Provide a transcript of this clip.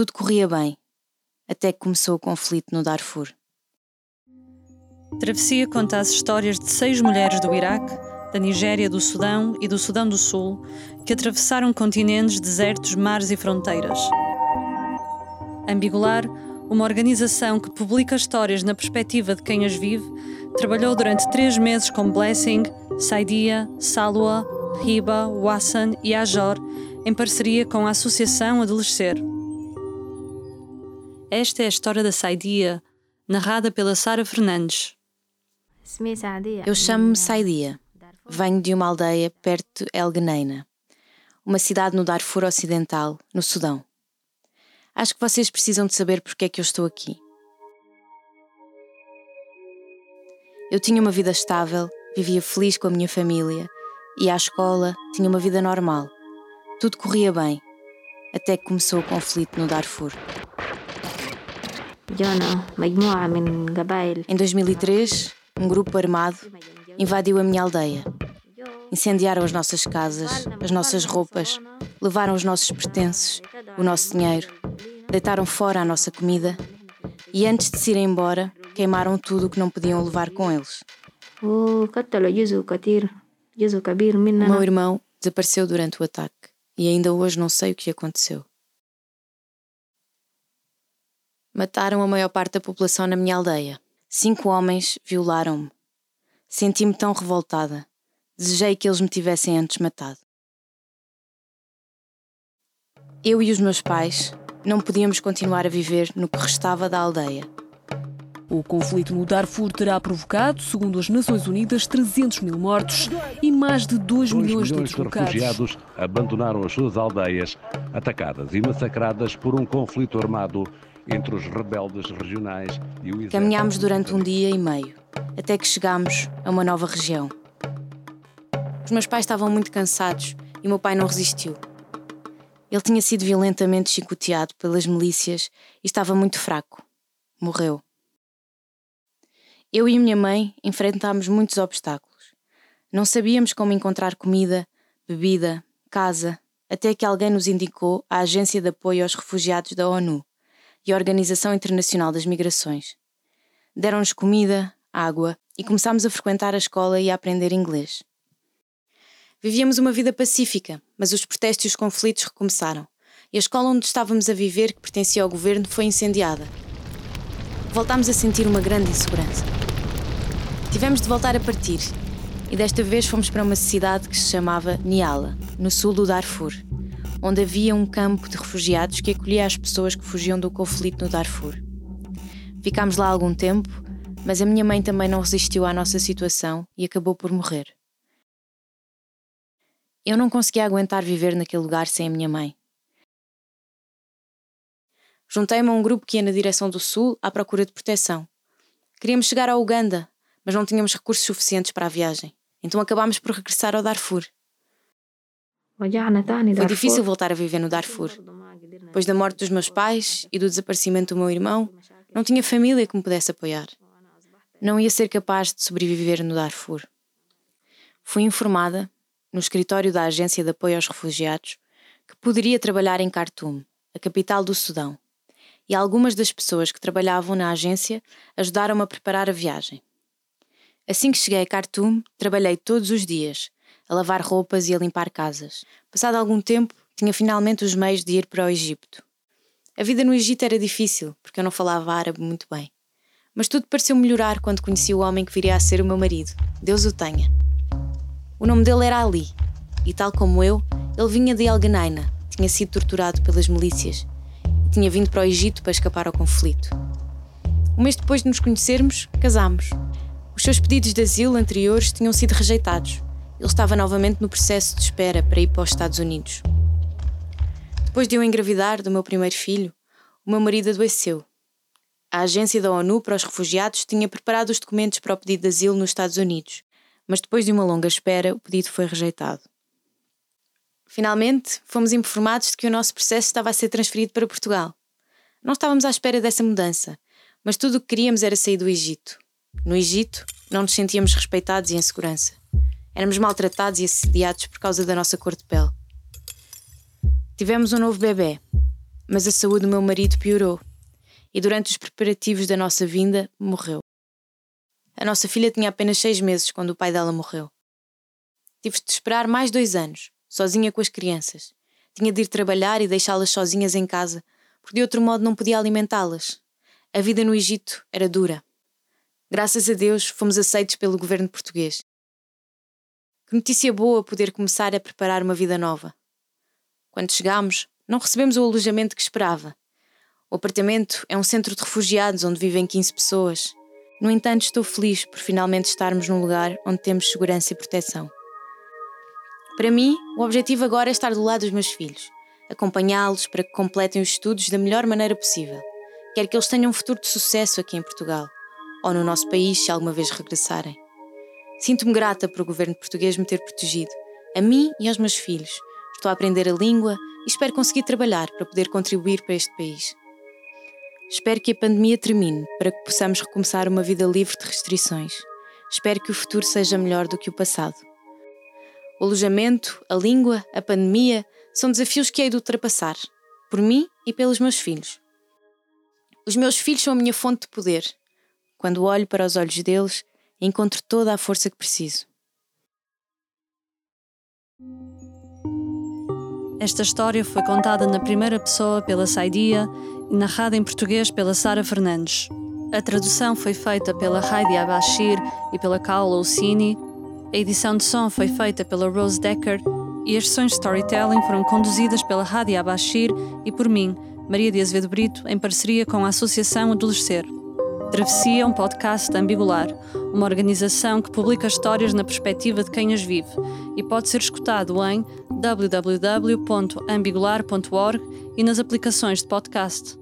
Tudo corria bem, até que começou o conflito no Darfur. Travessia conta as histórias de seis mulheres do Iraque, da Nigéria, do Sudão e do Sudão do Sul que atravessaram continentes, desertos, mares e fronteiras. Ambigular, uma organização que publica histórias na perspectiva de quem as vive, trabalhou durante três meses com Blessing, Saidia, Salwa, Riba, Wassan e Ajor, em parceria com a Associação Adolescer. Esta é a história da Saidia, narrada pela Sara Fernandes. Eu chamo-me Saidia. Venho de uma aldeia perto de El Geneina, uma cidade no Darfur Ocidental, no Sudão. Acho que vocês precisam de saber porque é que eu estou aqui. Eu tinha uma vida estável, vivia feliz com a minha família, ia à escola, tinha uma vida normal. Tudo corria bem, até que começou o conflito no Darfur. Em 2003, um grupo armado invadiu a minha aldeia. Incendiaram as nossas casas, as nossas roupas, levaram os nossos pertences, o nosso dinheiro, deitaram fora a nossa comida e antes de se irem embora, queimaram tudo o que não podiam levar com eles. O meu irmão desapareceu durante o ataque e ainda hoje não sei o que aconteceu. Mataram a maior parte da população na minha aldeia. Cinco homens violaram-me. Senti-me tão revoltada. Desejei que eles me tivessem antes matado. Eu e os meus pais não podíamos continuar a viver no que restava da aldeia. O conflito no Darfur terá provocado, segundo as Nações Unidas, 300 mil mortos e mais de 2 milhões, milhões de deslocados. refugiados abandonaram as suas aldeias, atacadas e massacradas por um conflito armado entre os rebeldes regionais e o exército. Caminhámos durante um dia e meio, até que chegámos a uma nova região. Os meus pais estavam muito cansados e meu pai não resistiu. Ele tinha sido violentamente chicoteado pelas milícias e estava muito fraco. Morreu. Eu e minha mãe enfrentámos muitos obstáculos. Não sabíamos como encontrar comida, bebida, casa, até que alguém nos indicou a Agência de Apoio aos Refugiados da ONU e a Organização Internacional das Migrações. Deram-nos comida, água e começámos a frequentar a escola e a aprender inglês. Vivíamos uma vida pacífica, mas os protestos e os conflitos recomeçaram, e a escola onde estávamos a viver, que pertencia ao governo, foi incendiada. Voltámos a sentir uma grande insegurança. Tivemos de voltar a partir, e desta vez fomos para uma cidade que se chamava Niala, no sul do Darfur, onde havia um campo de refugiados que acolhia as pessoas que fugiam do conflito no Darfur. Ficámos lá algum tempo, mas a minha mãe também não resistiu à nossa situação e acabou por morrer. Eu não conseguia aguentar viver naquele lugar sem a minha mãe. Juntei-me a um grupo que ia na direção do sul à procura de proteção. Queríamos chegar ao Uganda, mas não tínhamos recursos suficientes para a viagem. Então acabámos por regressar ao Darfur. Foi difícil voltar a viver no Darfur. Depois da morte dos meus pais e do desaparecimento do meu irmão, não tinha família que me pudesse apoiar. Não ia ser capaz de sobreviver no Darfur. Fui informada, no escritório da Agência de Apoio aos Refugiados, que poderia trabalhar em Khartoum, a capital do Sudão, e algumas das pessoas que trabalhavam na agência ajudaram-me a preparar a viagem. Assim que cheguei a Khartoum, trabalhei todos os dias, a lavar roupas e a limpar casas. Passado algum tempo, tinha finalmente os meios de ir para o Egito. A vida no Egito era difícil, porque eu não falava árabe muito bem. Mas tudo pareceu melhorar quando conheci o homem que viria a ser o meu marido. Deus o tenha. O nome dele era Ali, e tal como eu, ele vinha de Algenaina, tinha sido torturado pelas milícias e tinha vindo para o Egito para escapar ao conflito. Um mês depois de nos conhecermos, casámos. Os seus pedidos de asilo anteriores tinham sido rejeitados ele estava novamente no processo de espera para ir para os Estados Unidos. Depois de eu engravidar do meu primeiro filho, o meu marido adoeceu. A Agência da ONU para os Refugiados tinha preparado os documentos para o pedido de asilo nos Estados Unidos, mas depois de uma longa espera, o pedido foi rejeitado. Finalmente, fomos informados de que o nosso processo estava a ser transferido para Portugal. Não estávamos à espera dessa mudança, mas tudo o que queríamos era sair do Egito. No Egito, não nos sentíamos respeitados e em segurança. Éramos maltratados e assediados por causa da nossa cor de pele. Tivemos um novo bebê, Mas a saúde do meu marido piorou e durante os preparativos da nossa vinda morreu. A nossa filha tinha apenas seis meses quando o pai dela morreu. Tive de esperar mais dois anos, sozinha com as crianças. Tinha de ir trabalhar e deixá-las sozinhas em casa, porque de outro modo não podia alimentá-las. A vida no Egito era dura. Graças a Deus fomos aceitos pelo governo português. Que notícia boa poder começar a preparar uma vida nova. Quando chegámos, não recebemos o alojamento que esperava. O apartamento é um centro de refugiados onde vivem 15 pessoas. No entanto, estou feliz por finalmente estarmos num lugar onde temos segurança e proteção. Para mim, o objetivo agora é estar do lado dos meus filhos, acompanhá-los para que completem os estudos da melhor maneira possível. Quero que eles tenham um futuro de sucesso aqui em Portugal, ou no nosso país se alguma vez regressarem. Sinto-me grata por o governo português me ter protegido, a mim e aos meus filhos. Estou a aprender a língua e espero conseguir trabalhar para poder contribuir para este país. Espero que a pandemia termine para que possamos recomeçar uma vida livre de restrições. Espero que o futuro seja melhor do que o passado. O alojamento, a língua, a pandemia são desafios que hei de ultrapassar, por mim e pelos meus filhos. Os meus filhos são a minha fonte de poder. Quando olho para os olhos deles, encontro toda a força que preciso. Esta história foi contada na primeira pessoa pela Saidia e narrada em português pela Sara Fernandes. A tradução foi feita pela Heidi Abashir e pela Kaola Ossini. A edição de som foi feita pela Rose Decker e as sessões de storytelling foram conduzidas pela Hadi Abashir e por mim, Maria de Azevedo Brito, em parceria com a Associação Adolescer. Travessia, um podcast ambigular, uma organização que publica histórias na perspectiva de quem as vive e pode ser escutado em www.ambigular.org e nas aplicações de podcast.